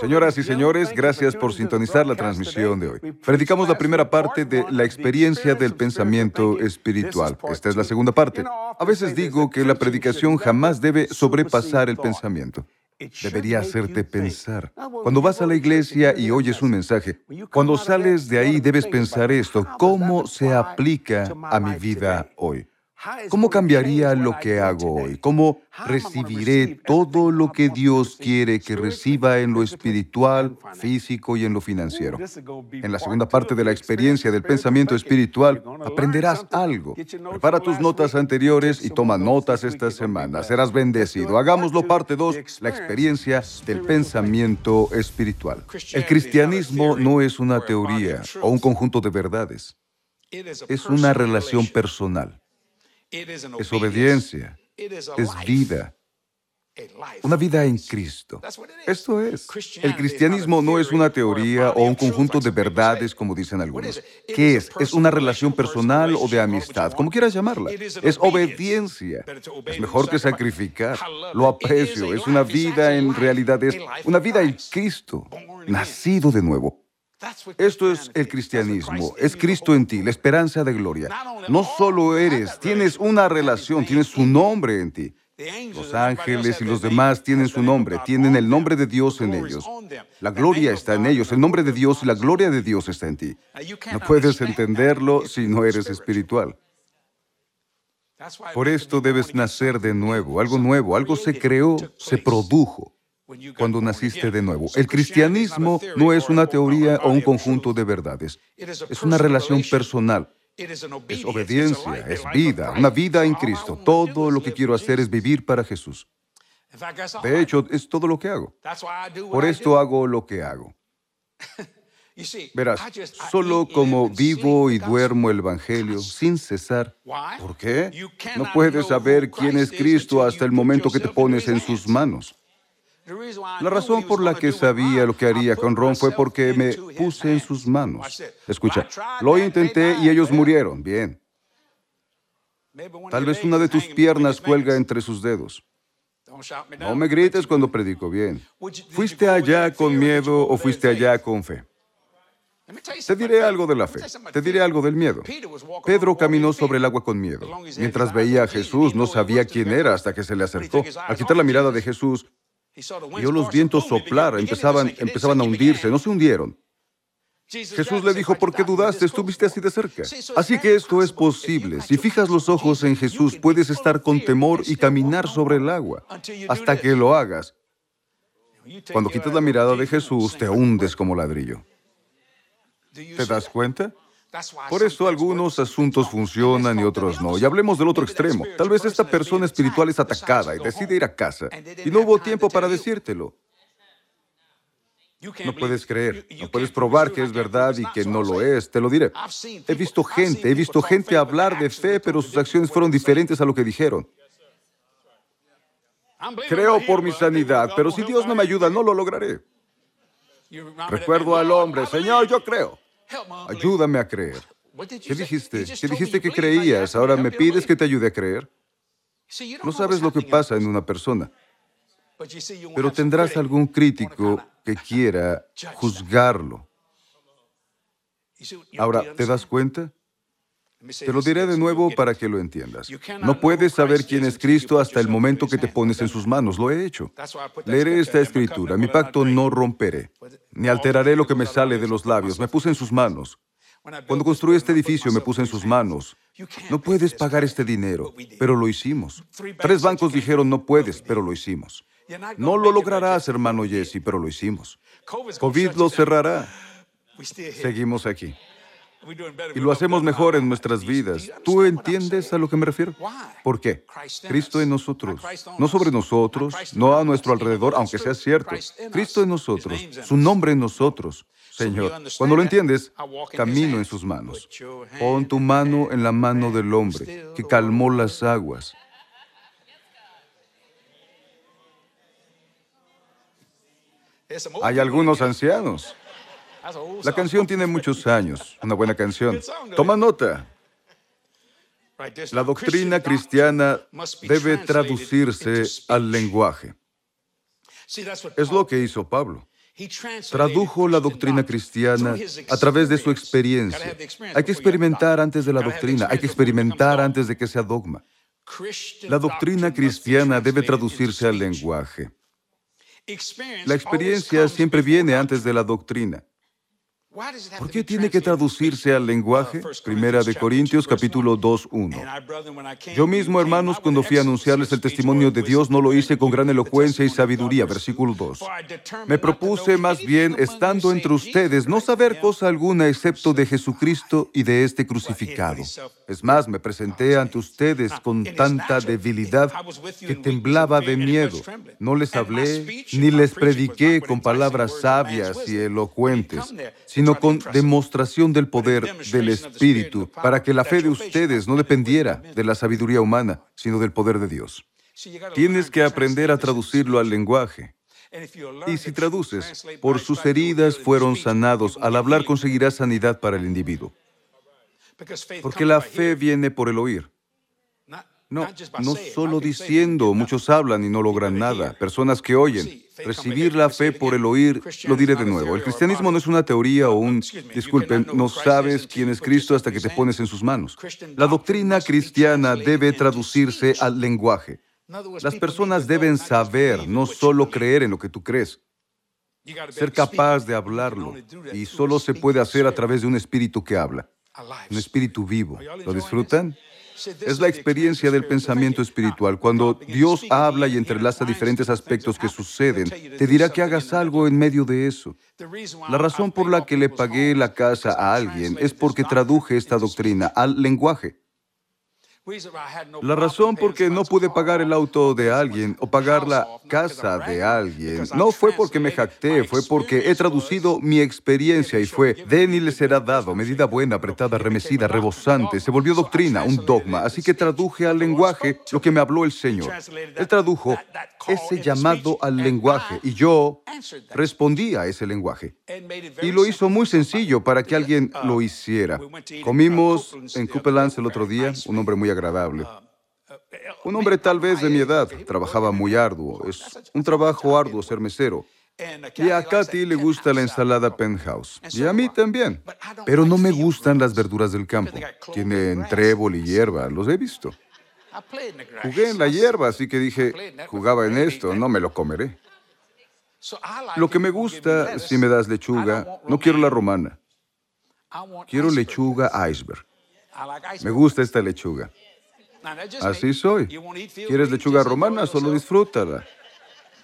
Señoras y señores, gracias por sintonizar la transmisión de hoy. Predicamos la primera parte de la experiencia del pensamiento espiritual. Esta es la segunda parte. A veces digo que la predicación jamás debe sobrepasar el pensamiento. Debería hacerte pensar. Cuando vas a la iglesia y oyes un mensaje, cuando sales de ahí debes pensar esto, ¿cómo se aplica a mi vida hoy? ¿Cómo cambiaría lo que hago hoy? ¿Cómo recibiré todo lo que Dios quiere que reciba en lo espiritual, físico y en lo financiero? En la segunda parte de la experiencia del pensamiento espiritual, aprenderás algo. Prepara tus notas anteriores y toma notas esta semana. Serás bendecido. Hagámoslo parte 2, la experiencia del pensamiento espiritual. El cristianismo no es una teoría o un conjunto de verdades. Es una relación personal es obediencia, es vida. Una vida en Cristo. Esto es. El cristianismo no es una teoría o un conjunto de verdades, como dicen algunos. ¿Qué es? Es una relación personal o de amistad, como quieras llamarla. Es obediencia. Es mejor que sacrificar. Lo aprecio. Es una vida en realidad. Es una vida en Cristo, nacido de nuevo. Esto es el cristianismo, es Cristo en ti, la esperanza de gloria. No solo eres, tienes una relación, tienes su nombre en ti. Los ángeles y los demás tienen su nombre, tienen el nombre de Dios en ellos. La gloria está en ellos, el nombre de Dios y la gloria de Dios está en ti. No puedes entenderlo si no eres espiritual. Por esto debes nacer de nuevo, algo nuevo, algo se creó, se produjo cuando naciste de nuevo. El cristianismo no es una teoría o un conjunto de verdades. Es una relación personal. Es obediencia, es vida, una vida en Cristo. Todo lo que quiero hacer es vivir para Jesús. De hecho, es todo lo que hago. Por esto hago lo que hago. Verás, solo como vivo y duermo el Evangelio sin cesar. ¿Por qué? No puedes saber quién es Cristo hasta el momento que te pones en sus manos. La razón por la que sabía lo que haría con Ron fue porque me puse en sus manos. Escucha, lo intenté y ellos murieron. Bien. Tal vez una de tus piernas cuelga entre sus dedos. No me grites cuando predico bien. ¿Fuiste allá con miedo o fuiste allá con fe? Te diré algo de la fe, te diré algo del miedo. Pedro caminó sobre el agua con miedo. Mientras veía a Jesús, no sabía quién era hasta que se le acercó. Al quitar la mirada de Jesús, Vio los vientos soplar, empezaban, empezaban a hundirse, no se hundieron. Jesús le dijo, ¿por qué dudaste? Estuviste así de cerca. Así que esto es posible. Si fijas los ojos en Jesús, puedes estar con temor y caminar sobre el agua hasta que lo hagas. Cuando quitas la mirada de Jesús, te hundes como ladrillo. ¿Te das cuenta? Por eso algunos asuntos funcionan y otros no. Y hablemos del otro extremo. Tal vez esta persona espiritual es atacada y decide ir a casa. Y no hubo tiempo para decírtelo. No puedes creer, no puedes probar que es verdad y que no lo es, te lo diré. He visto gente, he visto gente hablar de fe, pero sus acciones fueron diferentes a lo que dijeron. Creo por mi sanidad, pero si Dios no me ayuda, no lo lograré. Recuerdo al hombre, Señor, yo creo. Ayúdame a creer. ¿Qué dijiste? ¿Qué dijiste que creías? Ahora me pides que te ayude a creer. No sabes lo que pasa en una persona. Pero tendrás algún crítico que quiera juzgarlo. Ahora, ¿te das cuenta? Te lo diré de nuevo para que lo entiendas. No puedes saber quién es Cristo hasta el momento que te pones en sus manos. Lo he hecho. Leeré esta escritura. Mi pacto no romperé, ni alteraré lo que me sale de los labios. Me puse en sus manos. Cuando construí este edificio me puse en sus manos. No puedes pagar este dinero, pero lo hicimos. Tres bancos dijeron no puedes, pero lo hicimos. No lo lograrás, hermano Jesse, pero lo hicimos. COVID lo cerrará. Seguimos aquí. Y lo hacemos mejor en nuestras vidas. ¿Tú entiendes a lo que me refiero? ¿Por qué? Cristo en nosotros, no sobre nosotros, no a nuestro alrededor, aunque sea cierto. Cristo en nosotros, su nombre en nosotros. Señor, cuando lo entiendes, camino en sus manos. Pon tu mano en la mano del hombre que calmó las aguas. Hay algunos ancianos la canción tiene muchos años, una buena canción. Toma nota. La doctrina cristiana debe traducirse al lenguaje. Es lo que hizo Pablo. Tradujo la doctrina cristiana a través de su experiencia. Hay que experimentar antes de la doctrina, hay que experimentar antes de que sea dogma. La doctrina cristiana debe traducirse al lenguaje. La experiencia siempre viene antes de la doctrina. ¿Por qué tiene que traducirse al lenguaje? Primera de Corintios capítulo 2.1. Yo mismo, hermanos, cuando fui a anunciarles el testimonio de Dios, no lo hice con gran elocuencia y sabiduría. Versículo 2. Me propuse más bien, estando entre ustedes, no saber cosa alguna excepto de Jesucristo y de este crucificado. Es más, me presenté ante ustedes con tanta debilidad que temblaba de miedo. No les hablé ni les prediqué con palabras sabias y elocuentes sino con demostración del poder del Espíritu, para que la fe de ustedes no dependiera de la sabiduría humana, sino del poder de Dios. Tienes que aprender a traducirlo al lenguaje. Y si traduces, por sus heridas fueron sanados, al hablar conseguirás sanidad para el individuo. Porque la fe viene por el oír. No, no solo diciendo, muchos hablan y no logran nada, personas que oyen. Recibir la fe por el oír, lo diré de nuevo. El cristianismo no es una teoría o un, disculpen, no sabes quién es Cristo hasta que te pones en sus manos. La doctrina cristiana debe traducirse al lenguaje. Las personas deben saber, no solo creer en lo que tú crees, ser capaz de hablarlo. Y solo se puede hacer a través de un espíritu que habla, un espíritu vivo. ¿Lo disfrutan? Es la experiencia del pensamiento espiritual. Cuando Dios habla y entrelaza diferentes aspectos que suceden, te dirá que hagas algo en medio de eso. La razón por la que le pagué la casa a alguien es porque traduje esta doctrina al lenguaje. La razón por qué no pude pagar el auto de alguien o pagar la casa de alguien no fue porque me jacté, fue porque he traducido mi experiencia y fue, den y les será dado, medida buena, apretada, remecida, rebosante. Se volvió doctrina, un dogma. Así que traduje al lenguaje lo que me habló el Señor. Él tradujo ese llamado al lenguaje y yo respondí a ese lenguaje. Y lo hizo muy sencillo para que alguien lo hiciera. Comimos en Coupelans el otro día, un hombre muy agradable. Un hombre tal vez de mi edad, trabajaba muy arduo. Es un trabajo arduo ser mesero. Y a Katy le gusta la ensalada penthouse. Y a mí también. Pero no me gustan las verduras del campo. Tienen trébol y hierba, los he visto. Jugué en la hierba, así que dije, jugaba en esto, no me lo comeré. Lo que me gusta, si me das lechuga, no quiero la romana. Quiero lechuga iceberg. Me gusta esta lechuga. Así soy. ¿Quieres lechuga romana? Solo disfrútala.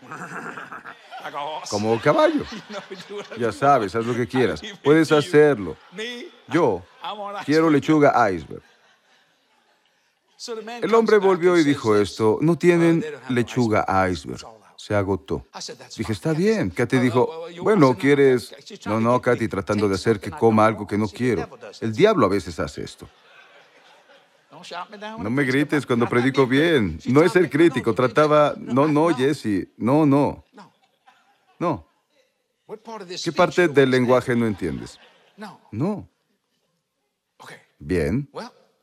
Como caballo. Ya sabes, haz lo que quieras. Puedes hacerlo. Yo quiero lechuga iceberg. El hombre volvió y dijo esto, no tienen lechuga iceberg. Se agotó. Dije, está bien. Katy dijo, bueno, ¿quieres...? No, no, Katy, tratando de hacer que coma algo que no quiero. El diablo a veces hace esto. No me grites cuando predico bien. No es ser crítico. Trataba... No, no, Jesse. No, no. No. ¿Qué parte del lenguaje no entiendes? No. Bien.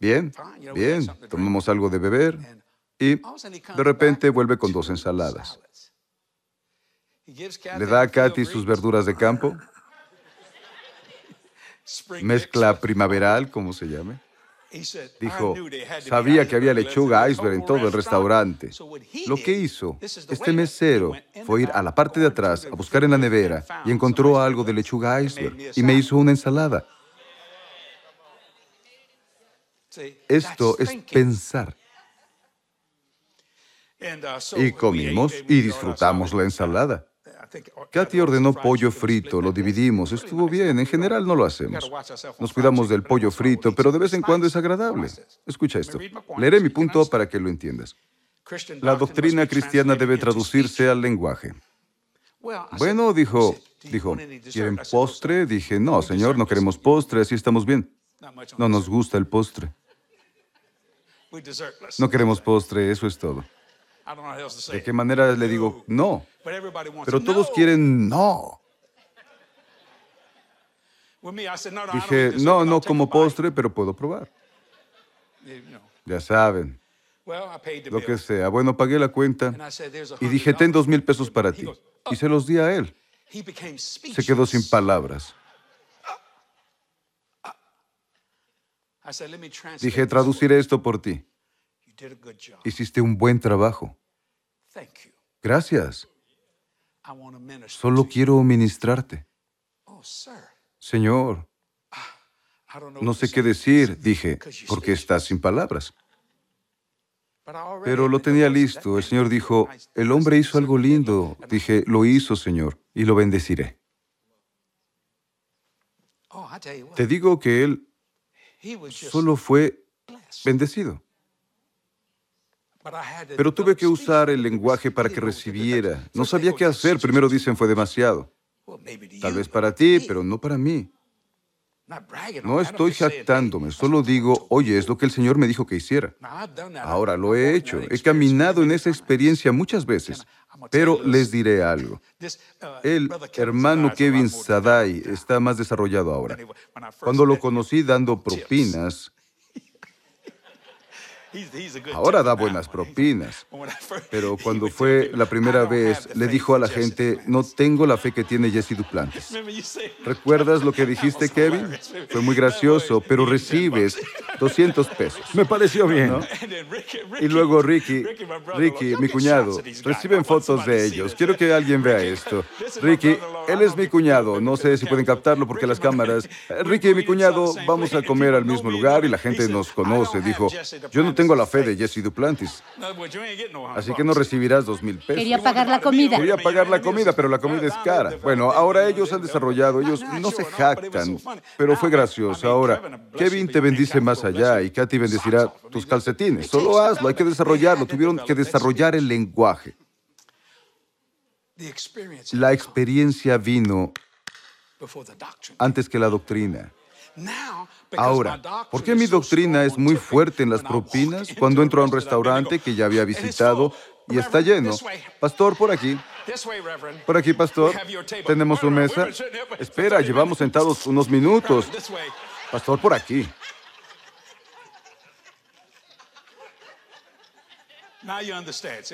Bien, bien, tomamos algo de beber y de repente vuelve con dos ensaladas. Le da a Katy sus verduras de campo, mezcla primaveral, como se llame. Dijo, sabía que había lechuga iceberg en todo el restaurante. Lo que hizo este mesero fue ir a la parte de atrás a buscar en la nevera y encontró algo de lechuga iceberg y me hizo una ensalada. Esto es pensar. Uh, Y comimos y disfrutamos la ensalada. Katy ordenó pollo frito, lo dividimos, estuvo bien, en general no lo hacemos. Nos cuidamos del pollo frito, pero de vez en cuando es agradable. Escucha esto, leeré mi punto para que lo entiendas. La doctrina cristiana debe traducirse al lenguaje. Bueno, dijo, dijo, ¿quieren postre? Dije, no, señor, no queremos postre, así estamos bien. No nos gusta el postre. No queremos postre, eso es todo. ¿De qué manera le digo no? Pero todos quieren no. Dije, no, no como postre, pero puedo probar. Ya saben, lo que sea. Bueno, pagué la cuenta y dije, ten dos mil pesos para ti. Y se los di a él. Se quedó sin palabras. Dije, traduciré esto por ti. Hiciste un buen trabajo. Gracias. Solo quiero ministrarte. Señor, no sé qué decir, dije, porque estás sin palabras. Pero lo tenía listo. El Señor dijo, el hombre hizo algo lindo. Dije, lo hizo, Señor, y lo bendeciré. Te digo que él solo fue bendecido. Pero tuve que usar el lenguaje para que recibiera. No sabía qué hacer. Primero dicen fue demasiado. Tal vez para ti, pero no para mí. No estoy jactándome, solo digo, oye, es lo que el Señor me dijo que hiciera. Ahora lo he hecho, he caminado en esa experiencia muchas veces, pero les diré algo. El hermano Kevin Sadai está más desarrollado ahora. Cuando lo conocí dando propinas, Ahora da buenas propinas. Pero cuando fue la primera vez, le dijo a la gente, no tengo la fe que tiene Jesse Duplantis. ¿Recuerdas lo que dijiste, Kevin? Fue muy gracioso, pero recibes 200 pesos. Me pareció bien. Y luego Ricky, Ricky, mi cuñado, reciben fotos de ellos. Quiero que alguien vea esto. Ricky, él es mi cuñado. No sé si pueden captarlo porque las cámaras... Ricky y mi cuñado vamos a comer al mismo lugar y la gente nos conoce. Dijo, yo no tengo tengo la fe de Jesse Duplantis. Así que no recibirás dos mil pesos. Quería pagar la comida. Quería pagar la comida, pero la comida es cara. Bueno, ahora ellos han desarrollado, ellos no se jactan, pero fue gracioso. Ahora, Kevin te bendice más allá y Katy bendecirá tus calcetines. Solo hazlo, hay que desarrollarlo. Tuvieron que desarrollar el lenguaje. La experiencia vino antes que la doctrina. Ahora, ¿por qué mi doctrina es muy fuerte en las propinas cuando entro a un restaurante que ya había visitado y está lleno? Pastor, por aquí. Por aquí, pastor. Tenemos su mesa. Espera, llevamos sentados unos minutos. Pastor, por aquí.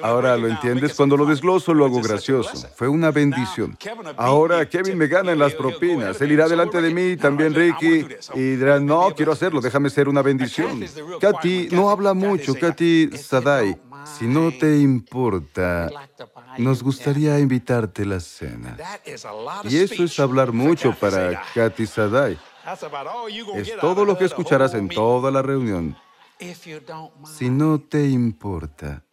Ahora lo entiendes. Cuando lo desgloso, lo hago gracioso. Fue una bendición. Ahora Kevin me gana en las propinas. Él irá delante de mí, también Ricky, y dirá, no, quiero hacerlo, déjame ser una bendición. Katy no habla mucho. Katy Sadai, si no te importa, nos gustaría invitarte a la cena. Y eso es hablar mucho para Katy Sadai. Es todo lo que escucharás en toda la reunión si no te importa.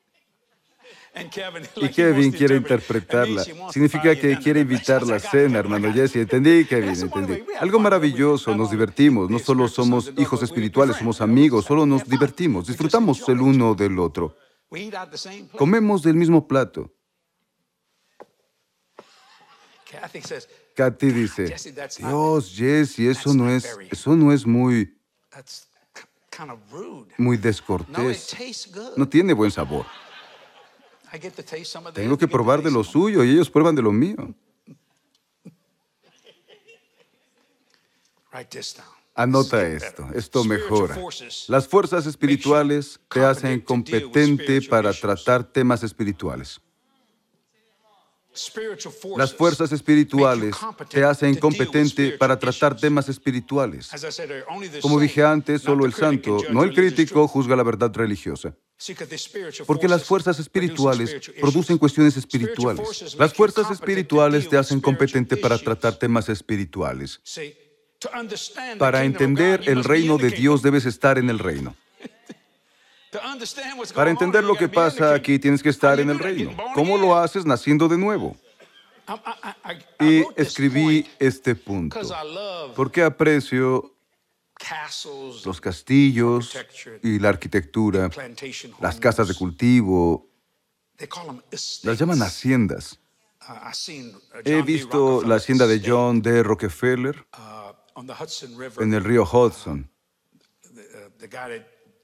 Y Kevin quiere interpretarla. Significa que quiere invitar la cena, hermano Jesse. Entendí, Kevin, entendí. Algo maravilloso, nos divertimos. No solo somos hijos espirituales, somos amigos, solo nos divertimos. Disfrutamos el uno del otro. Comemos del mismo plato. Kathy dice, Dios, Jesse, eso no es, eso no es muy muy descortés. No tiene buen sabor. Tengo que probar de lo suyo y ellos prueban de lo mío. Anota esto, esto mejora. Las fuerzas espirituales te hacen competente para tratar temas espirituales. Las fuerzas espirituales te hacen competente para tratar temas espirituales. Como dije antes, solo el santo, no el crítico, juzga la verdad religiosa. Porque las fuerzas espirituales producen cuestiones espirituales. Las fuerzas espirituales te hacen competente para tratar temas espirituales. Para entender el reino de Dios debes estar en el reino. Para entender lo que pasa aquí tienes que estar en el reino. ¿Cómo lo haces naciendo de nuevo? Y escribí este punto. porque aprecio los castillos y la arquitectura, las casas de cultivo, las llaman haciendas. He visto la hacienda de John D. Rockefeller en el río Hudson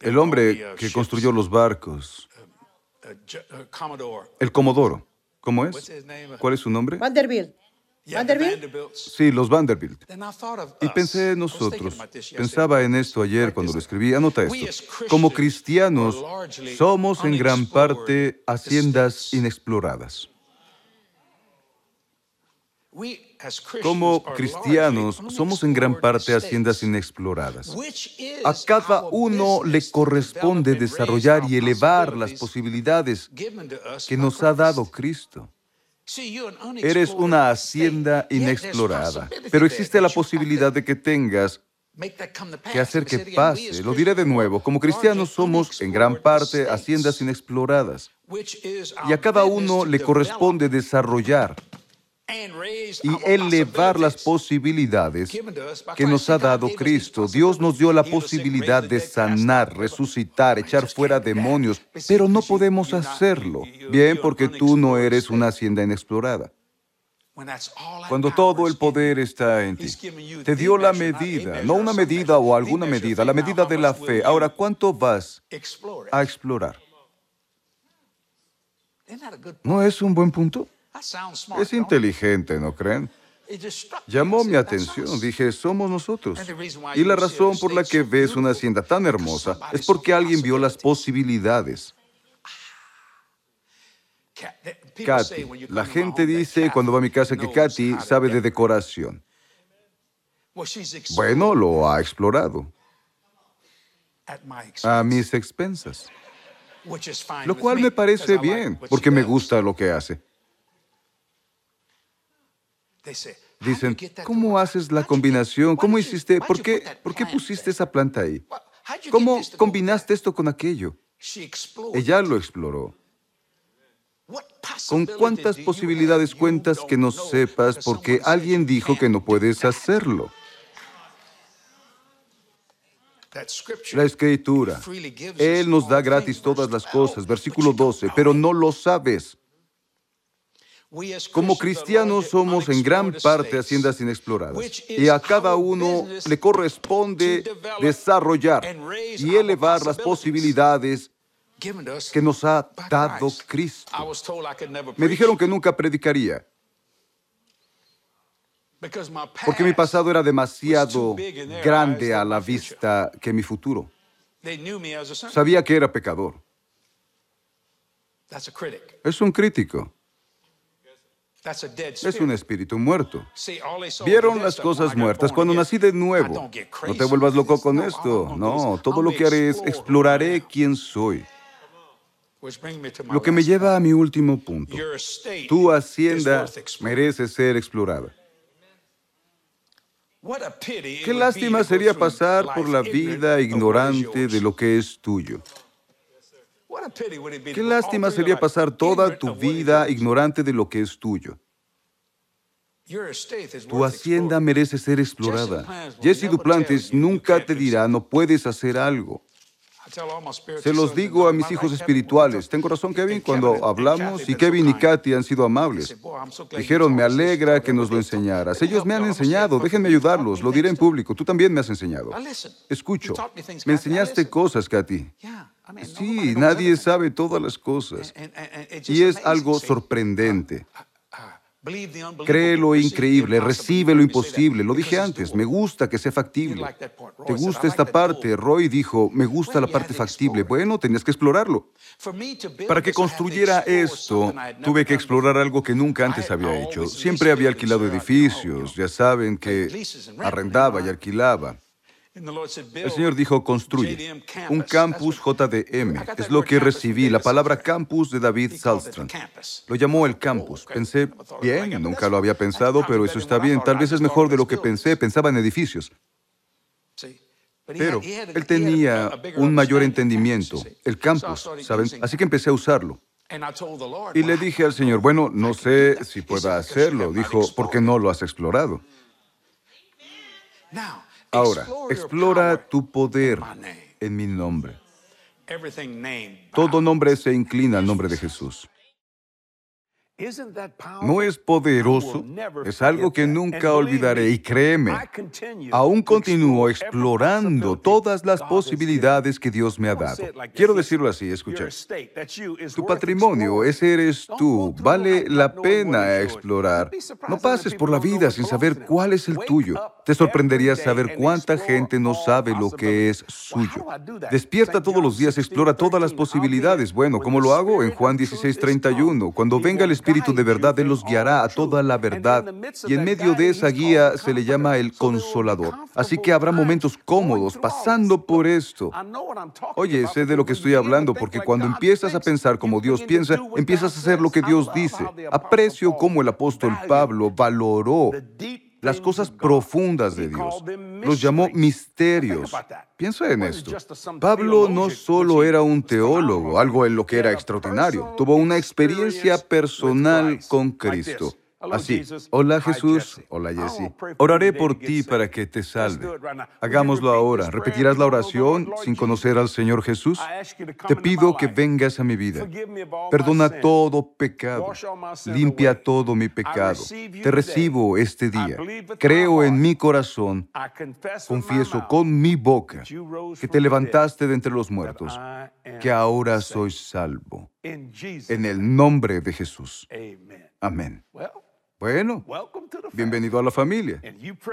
el hombre que construyó los barcos, el Comodoro, ¿cómo es? ¿Cuál es su nombre? Vanderbilt. ¿Vanderbilt? Sí, los Vanderbilt. Y pensé en nosotros. Pensaba en esto ayer cuando lo escribí. Anota esto. Como cristianos, somos en gran parte haciendas inexploradas. Como cristianos, somos en gran parte haciendas inexploradas. A cada uno le corresponde desarrollar y elevar las posibilidades que nos ha dado Cristo. Eres una hacienda inexplorada, pero existe la posibilidad de que tengas que hacer que pase. Lo diré de nuevo, como cristianos somos en gran parte haciendas inexploradas y a cada uno le corresponde desarrollar y elevar las posibilidades que nos ha dado Cristo. Dios nos dio la posibilidad de sanar, resucitar, echar fuera demonios, pero no podemos hacerlo. Bien, porque tú no eres una hacienda inexplorada. Cuando todo el poder está en ti, te dio la medida, no una medida o alguna medida, la medida de la fe. Ahora, ¿cuánto vas a explorar? ¿No es un buen punto? Es inteligente, ¿no creen? Llamó mi atención, dije, somos nosotros. Y la razón por la que ves una hacienda tan hermosa es porque alguien vio las posibilidades. Katy, la gente dice cuando va a mi casa que Katy sabe de decoración. Bueno, lo ha explorado a mis expensas, lo cual me parece bien, porque me gusta lo que hace. Dicen, ¿cómo haces la combinación? ¿Cómo hiciste? ¿Por qué, ¿Por qué pusiste esa planta ahí? ¿Cómo combinaste esto con aquello? Ella lo exploró. ¿Con cuántas posibilidades cuentas que no sepas porque alguien dijo que no puedes hacerlo? La escritura. Él nos da gratis todas las cosas. Versículo 12. Pero no lo sabes. Como cristianos somos en gran parte haciendas inexploradas y a cada uno le corresponde desarrollar y elevar las posibilidades que nos ha dado Cristo. Me dijeron que nunca predicaría porque mi pasado era demasiado grande a la vista que mi futuro. Sabía que era pecador. Es un crítico. Es un espíritu muerto. Vieron las cosas muertas cuando nací de nuevo. No te vuelvas loco con esto. No, todo lo que haré es exploraré quién soy. Lo que me lleva a mi último punto. Tu hacienda merece ser explorada. Qué lástima sería pasar por la vida ignorante de lo que es tuyo. Qué lástima sería pasar toda tu vida ignorante de lo que es tuyo. Tu hacienda merece ser explorada. Jesse Duplantes nunca te dirá no puedes hacer algo. Se los digo a mis hijos espirituales. Tengo razón, Kevin, cuando hablamos y Kevin y Katy han sido amables. Dijeron, me alegra que nos lo enseñaras. Ellos me han enseñado, déjenme ayudarlos, lo diré en público. Tú también me has enseñado. Escucho, me enseñaste cosas, Katy. Sí, nadie sabe todas las cosas. Y es algo sorprendente. Cree lo increíble, recibe lo imposible. Lo dije antes, me gusta que sea factible. ¿Te gusta esta parte? Roy dijo, me gusta la parte factible. Bueno, tenías que explorarlo. Para que construyera esto, tuve que explorar algo que nunca antes había hecho. Siempre había alquilado edificios, ya saben que arrendaba y alquilaba. El Señor dijo, construye un campus JDM. Es lo que recibí, la palabra campus de David Salstrom. Lo llamó el campus. Pensé, bien, nunca lo había pensado, pero eso está bien. Tal vez es mejor de lo que pensé. Pensaba en edificios. Pero él tenía un mayor entendimiento, el campus, ¿saben? Así que empecé a usarlo. Y le dije al Señor, bueno, no sé si pueda hacerlo. Dijo, ¿por qué no lo has explorado? Ahora, explora tu poder en mi nombre. Todo nombre se inclina al nombre de Jesús. ¿No es poderoso? Es algo que nunca olvidaré y créeme, aún continúo explorando todas las posibilidades que Dios me ha dado. Quiero decirlo así, escucha. Tu patrimonio, ese eres tú, vale la pena explorar. No pases por la vida sin saber cuál es el tuyo. Te sorprendería saber cuánta gente no sabe lo que es suyo. Despierta todos los días, explora todas las posibilidades. Bueno, ¿cómo lo hago? En Juan 16:31, cuando venga el Espíritu de verdad, Él los guiará a toda la verdad. Y en medio de esa guía se le llama el consolador. Así que habrá momentos cómodos pasando por esto. Oye, sé de lo que estoy hablando porque cuando empiezas a pensar como Dios piensa, empiezas a hacer lo que Dios dice. Aprecio cómo el apóstol Pablo valoró las cosas profundas de Dios. Los llamó misterios. Piensa en esto. Pablo no solo era un teólogo, algo en lo que era extraordinario, tuvo una experiencia personal con Cristo. Así, hola Jesús, hola Jesse. Oraré por ti para que te salve. Hagámoslo ahora. ¿Repetirás la oración sin conocer al Señor Jesús? Te pido que vengas a mi vida. Perdona todo pecado. Limpia todo mi pecado. Te recibo este día. Creo en mi corazón. Confieso con mi boca que te levantaste de entre los muertos, que ahora soy salvo. En el nombre de Jesús. Amén. Bueno, bienvenido a la familia.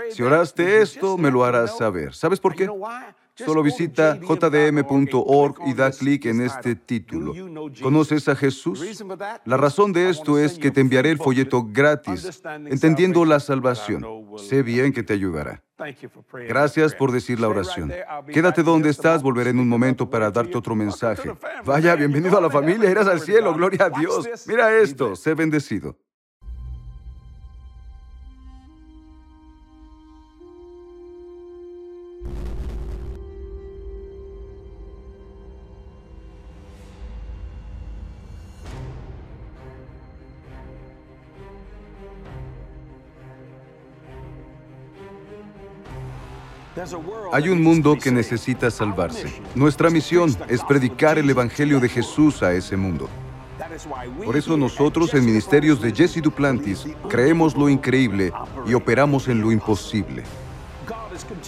Si oraste esto, me lo harás saber. ¿Sabes por qué? Solo visita jdm.org y da clic en este título. ¿Conoces a Jesús? La razón de esto es que te enviaré el folleto gratis, entendiendo la salvación. Sé bien que te ayudará. Gracias por decir la oración. Quédate donde estás, volveré en un momento para darte otro mensaje. Vaya, bienvenido a la familia, irás al cielo, gloria a Dios. Mira esto, sé bendecido. Hay un mundo que necesita salvarse. Nuestra misión es predicar el Evangelio de Jesús a ese mundo. Por eso nosotros en Ministerios de Jesse Duplantis creemos lo increíble y operamos en lo imposible.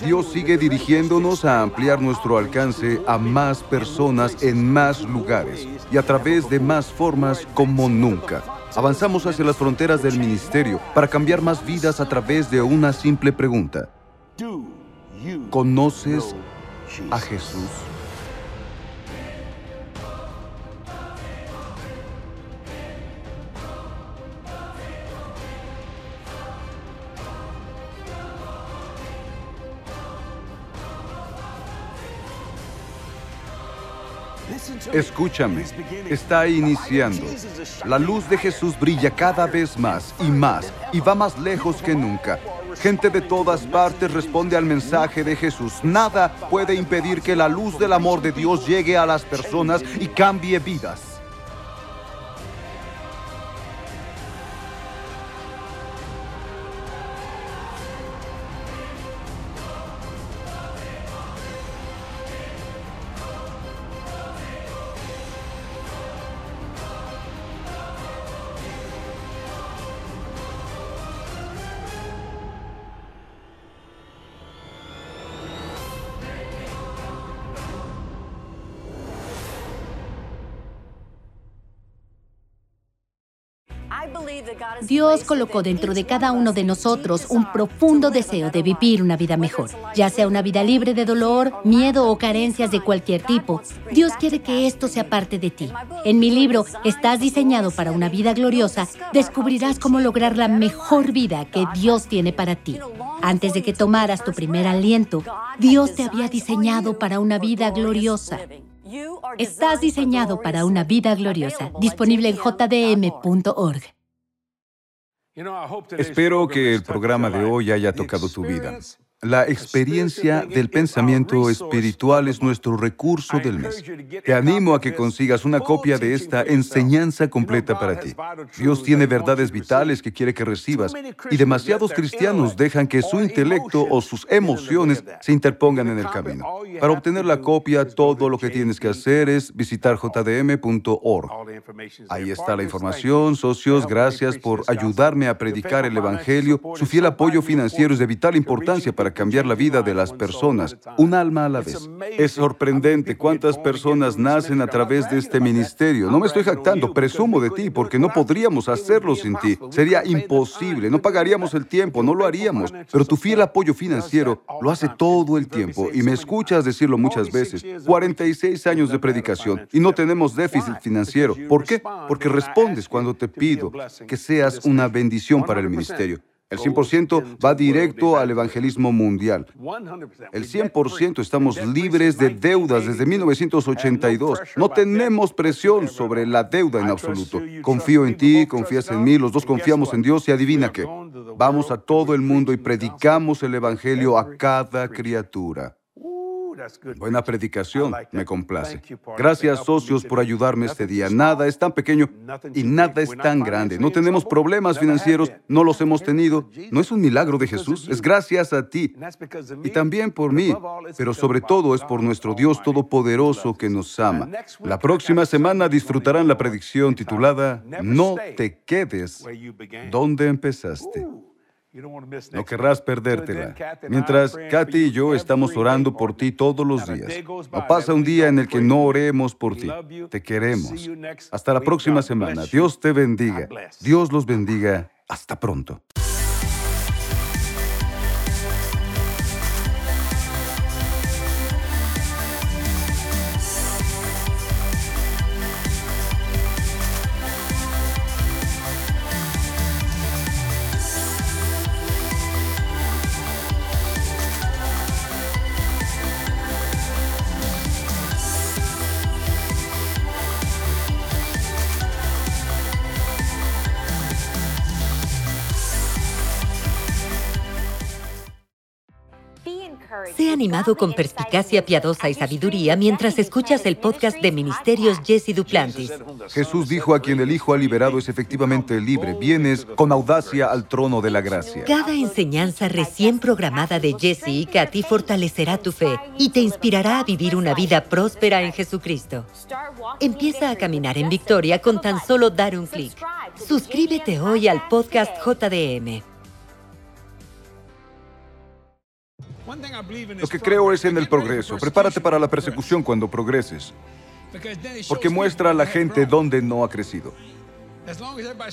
Dios sigue dirigiéndonos a ampliar nuestro alcance a más personas en más lugares y a través de más formas como nunca. Avanzamos hacia las fronteras del ministerio para cambiar más vidas a través de una simple pregunta. ¿Conoces a Jesús? Escúchame, está iniciando. La luz de Jesús brilla cada vez más y más y va más lejos que nunca. Gente de todas partes responde al mensaje de Jesús. Nada puede impedir que la luz del amor de Dios llegue a las personas y cambie vidas. Dios colocó dentro de cada uno de nosotros un profundo deseo de vivir una vida mejor, ya sea una vida libre de dolor, miedo o carencias de cualquier tipo. Dios quiere que esto sea parte de ti. En mi libro, Estás diseñado para una vida gloriosa, descubrirás cómo lograr la mejor vida que Dios tiene para ti. Antes de que tomaras tu primer aliento, Dios te había diseñado para una vida gloriosa. Estás diseñado para una vida gloriosa. Disponible en jdm.org. Espero que el programa de hoy haya tocado tu vida. La experiencia del pensamiento espiritual es nuestro recurso del mes. Te animo a que consigas una copia de esta enseñanza completa para ti. Dios tiene verdades vitales que quiere que recibas y demasiados cristianos dejan que su intelecto o sus emociones se interpongan en el camino. Para obtener la copia, todo lo que tienes que hacer es visitar jdm.org. Ahí está la información. Socios, gracias por ayudarme a predicar el Evangelio. Su fiel apoyo financiero es de vital importancia para cambiar la vida de las personas, un alma a la vez. Es sorprendente cuántas personas nacen a través de este ministerio. No me estoy jactando, presumo de ti, porque no podríamos hacerlo sin ti. Sería imposible, no pagaríamos el tiempo, no lo haríamos. Pero tu fiel apoyo financiero lo hace todo el tiempo y me escuchas decirlo muchas veces. 46 años de predicación y no tenemos déficit financiero. ¿Por qué? Porque respondes cuando te pido que seas una bendición para el ministerio. El 100% va directo al evangelismo mundial. El 100% estamos libres de deudas desde 1982. No tenemos presión sobre la deuda en absoluto. Confío en ti, confías en mí, los dos confiamos en Dios y adivina qué. Vamos a todo el mundo y predicamos el Evangelio a cada criatura. Buena predicación, me complace. Gracias, socios, por ayudarme este día. Nada es tan pequeño y nada es tan grande. No tenemos problemas financieros, no los hemos tenido. No es un milagro de Jesús, es gracias a ti. Y también por mí, pero sobre todo es por nuestro Dios Todopoderoso que nos ama. La próxima semana disfrutarán la predicción titulada No te quedes donde empezaste. No querrás perdértela. Mientras Katy y yo estamos orando por ti todos los días. No pasa un día en el que no oremos por ti. Te queremos. Hasta la próxima semana. Dios te bendiga. Dios los bendiga. Hasta pronto. Animado con perspicacia piadosa y sabiduría mientras escuchas el podcast de Ministerios Jesse Duplantis. Jesús dijo a quien el Hijo ha liberado es efectivamente libre. Vienes con audacia al trono de la gracia. Cada enseñanza recién programada de Jesse y Katy fortalecerá tu fe y te inspirará a vivir una vida próspera en Jesucristo. Empieza a caminar en victoria con tan solo dar un clic. Suscríbete hoy al podcast JDM. Lo que creo es en el progreso. Prepárate para la persecución cuando progreses, porque muestra a la gente dónde no ha crecido.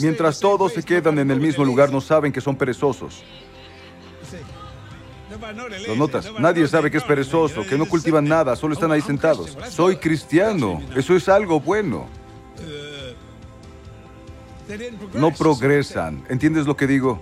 Mientras todos se quedan en el mismo lugar, no saben que son perezosos. ¿Lo notas? Nadie sabe que es perezoso, que no cultivan nada, solo están ahí sentados. Soy cristiano, eso es algo bueno. No progresan. ¿Entiendes lo que digo?